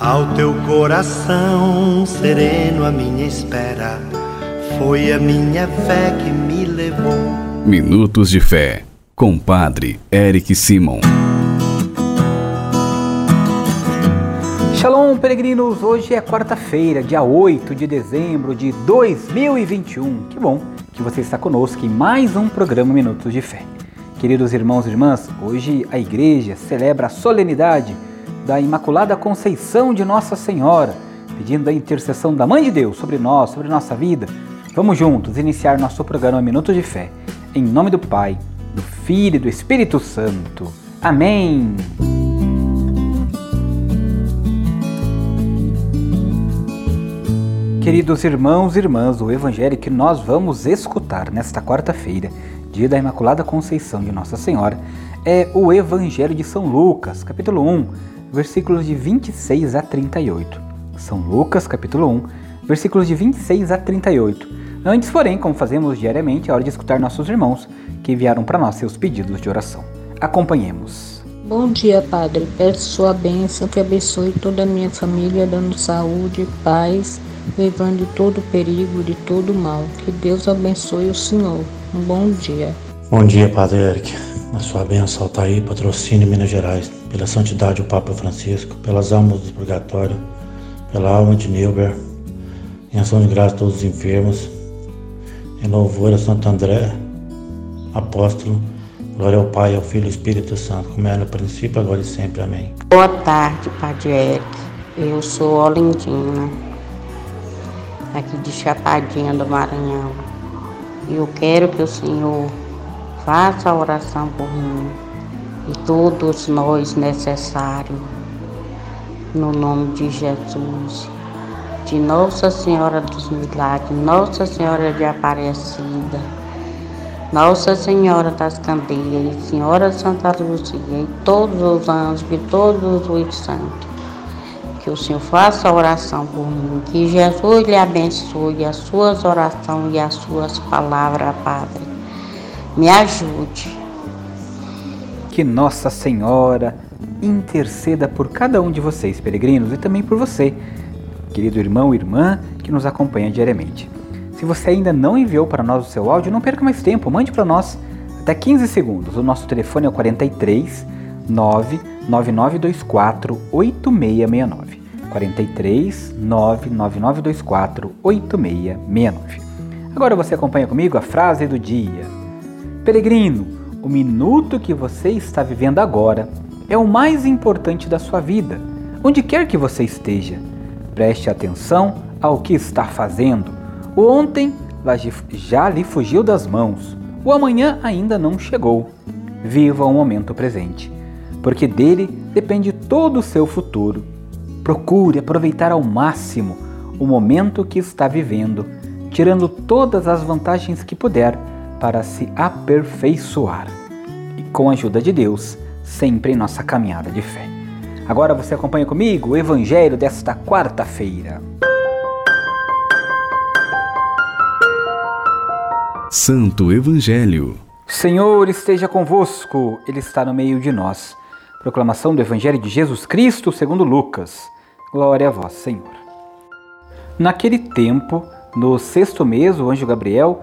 Ao teu coração sereno, a minha espera foi a minha fé que me levou. Minutos de Fé, com Padre Eric Simon. Shalom, peregrinos! Hoje é quarta-feira, dia 8 de dezembro de 2021. Que bom que você está conosco em mais um programa Minutos de Fé. Queridos irmãos e irmãs, hoje a igreja celebra a solenidade da Imaculada Conceição de Nossa Senhora, pedindo a intercessão da Mãe de Deus sobre nós, sobre nossa vida. Vamos juntos iniciar nosso programa Minutos de Fé. Em nome do Pai, do Filho e do Espírito Santo. Amém. Queridos irmãos e irmãs, o evangelho que nós vamos escutar nesta quarta-feira, dia da Imaculada Conceição de Nossa Senhora, é o Evangelho de São Lucas, capítulo 1, versículos de 26 a 38. São Lucas, capítulo 1, versículos de 26 a 38. Antes, porém, como fazemos diariamente, é hora de escutar nossos irmãos que enviaram para nós seus pedidos de oração. Acompanhemos. Bom dia, Padre. Peço sua bênção que abençoe toda a minha família, dando saúde, paz, levando de todo perigo, de todo mal. Que Deus abençoe o Senhor. Um bom dia. Bom dia, Padre Eric. A sua bênção está aí, patrocínio Minas Gerais pela santidade do Papa Francisco, pelas almas do purgatório, pela alma de Milber, em ação de graça a todos os enfermos, em louvor a Santo André, apóstolo, glória ao Pai, ao Filho e ao Espírito Santo, como era no princípio, agora e sempre. Amém. Boa tarde, Padre Eric. Eu sou Olindina, aqui de Chapadinha do Maranhão. E eu quero que o Senhor faça a oração por mim e todos nós necessários, no nome de Jesus, de Nossa Senhora dos Milagres, Nossa Senhora de Aparecida, Nossa Senhora das Candeias, Senhora Santa Luzia e todos os anjos e todos os santos. Que o Senhor faça a oração por mim, que Jesus lhe abençoe as suas orações e as suas palavras, Padre. Me ajude que Nossa Senhora interceda por cada um de vocês, peregrinos, e também por você, querido irmão e irmã que nos acompanha diariamente. Se você ainda não enviou para nós o seu áudio, não perca mais tempo, mande para nós até 15 segundos. O nosso telefone é o 43 99924 8669. 43 99924 8669. Agora você acompanha comigo a frase do dia. Peregrino, o minuto que você está vivendo agora é o mais importante da sua vida, onde quer que você esteja. Preste atenção ao que está fazendo. O ontem já lhe fugiu das mãos, o amanhã ainda não chegou. Viva o momento presente, porque dele depende todo o seu futuro. Procure aproveitar ao máximo o momento que está vivendo, tirando todas as vantagens que puder para se aperfeiçoar. E com a ajuda de Deus, sempre em nossa caminhada de fé. Agora você acompanha comigo o Evangelho desta quarta-feira. Santo Evangelho. Senhor esteja convosco, Ele está no meio de nós. Proclamação do Evangelho de Jesus Cristo segundo Lucas. Glória a vós, Senhor. Naquele tempo, no sexto mês, o anjo Gabriel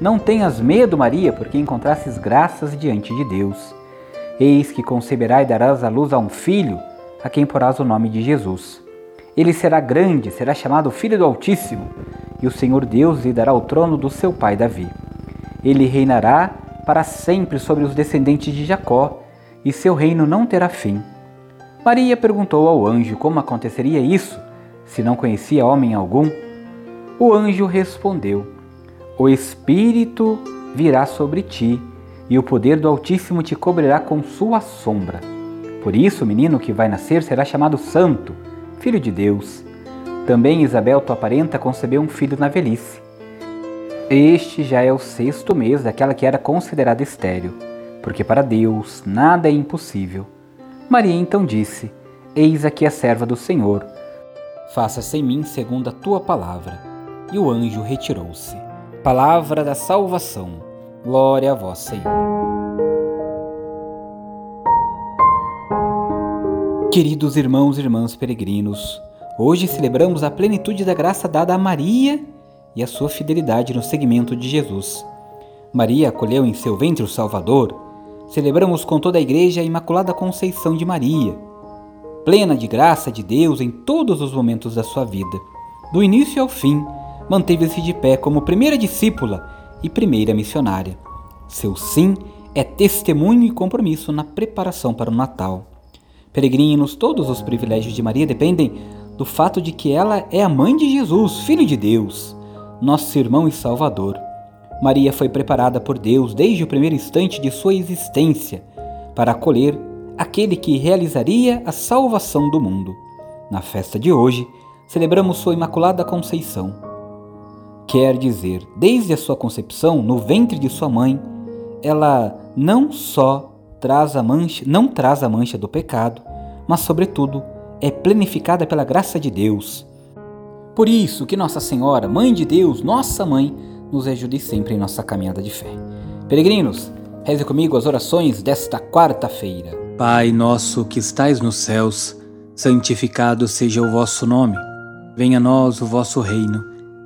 não tenhas medo, Maria, porque encontrastes graças diante de Deus. Eis que conceberá e darás à luz a um filho, a quem porás o nome de Jesus. Ele será grande, será chamado Filho do Altíssimo, e o Senhor Deus lhe dará o trono do seu pai Davi. Ele reinará para sempre sobre os descendentes de Jacó, e seu reino não terá fim. Maria perguntou ao anjo como aconteceria isso, se não conhecia homem algum. O anjo respondeu: o Espírito virá sobre ti, e o poder do Altíssimo te cobrirá com sua sombra. Por isso, o menino que vai nascer será chamado Santo, Filho de Deus. Também Isabel, tua parenta, concebeu um filho na velhice. Este já é o sexto mês daquela que era considerada estéril, porque para Deus nada é impossível. Maria então disse: Eis aqui a serva do Senhor. Faça-se em mim segundo a tua palavra. E o anjo retirou-se. Palavra da salvação. Glória a vós, Senhor. Queridos irmãos e irmãs peregrinos, hoje celebramos a plenitude da graça dada a Maria e a sua fidelidade no seguimento de Jesus. Maria acolheu em seu ventre o Salvador. Celebramos com toda a Igreja a Imaculada Conceição de Maria, plena de graça de Deus em todos os momentos da sua vida. Do início ao fim, manteve-se de pé como primeira discípula e primeira missionária. Seu sim é testemunho e compromisso na preparação para o Natal. Peregrinos, todos os privilégios de Maria dependem do fato de que ela é a mãe de Jesus, filho de Deus, nosso irmão e Salvador. Maria foi preparada por Deus desde o primeiro instante de sua existência para acolher aquele que realizaria a salvação do mundo. Na festa de hoje, celebramos sua Imaculada Conceição. Quer dizer, desde a sua concepção no ventre de sua mãe, ela não só traz a mancha, não traz a mancha do pecado, mas sobretudo é planificada pela graça de Deus. Por isso que Nossa Senhora, Mãe de Deus, nossa mãe, nos ajude sempre em nossa caminhada de fé. Peregrinos, reze comigo as orações desta quarta-feira. Pai nosso que estais nos céus, santificado seja o vosso nome. Venha a nós o vosso reino.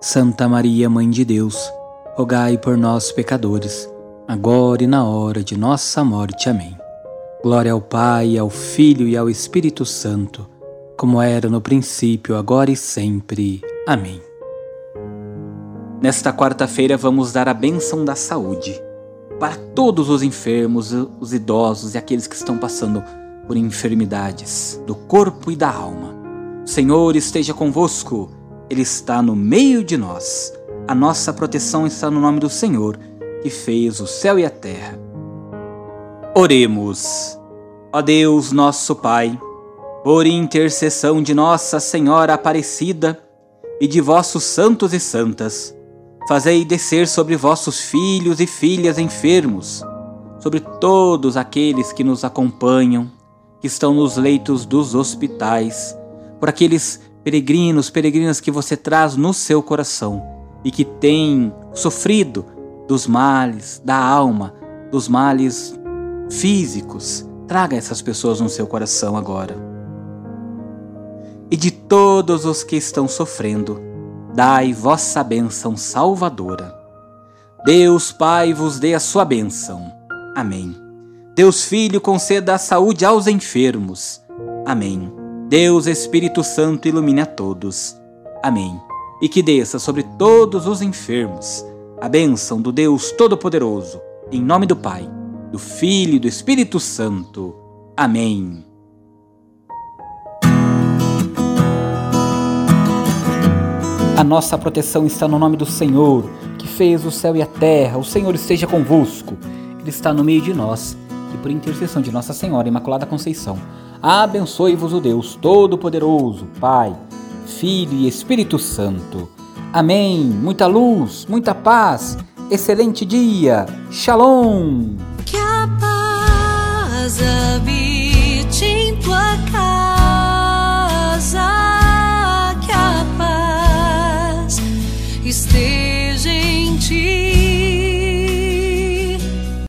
Santa Maria, Mãe de Deus, rogai por nós, pecadores agora e na hora de nossa morte. Amém. Glória ao Pai, ao Filho e ao Espírito Santo, como era no princípio, agora e sempre. Amém. Nesta quarta-feira vamos dar a bênção da saúde para todos os enfermos, os idosos e aqueles que estão passando por enfermidades do corpo e da alma. O Senhor esteja convosco, Ele está no meio de nós. A nossa proteção está no nome do Senhor que fez o céu e a terra. Oremos. Ó Deus, nosso Pai, por intercessão de Nossa Senhora Aparecida e de vossos santos e santas, fazei descer sobre vossos filhos e filhas enfermos, sobre todos aqueles que nos acompanham, que estão nos leitos dos hospitais, por aqueles peregrinos, peregrinas que você traz no seu coração e que têm sofrido dos males da alma, dos males físicos. Traga essas pessoas no seu coração agora. E de todos os que estão sofrendo, dai vossa bênção salvadora. Deus Pai vos dê a sua bênção. Amém. Deus Filho conceda a saúde aos enfermos. Amém. Deus Espírito Santo ilumine a todos. Amém. E que desça sobre todos os enfermos a bênção do Deus Todo-Poderoso, em nome do Pai, do Filho e do Espírito Santo. Amém. A nossa proteção está no nome do Senhor, que fez o céu e a terra. O Senhor esteja convosco. Ele está no meio de nós, e por intercessão de Nossa Senhora Imaculada Conceição, abençoe-vos o Deus Todo-Poderoso, Pai, Filho e Espírito Santo. Amém. Muita luz, muita paz, excelente dia. Shalom. Que a paz habite em tua casa, que a paz esteja.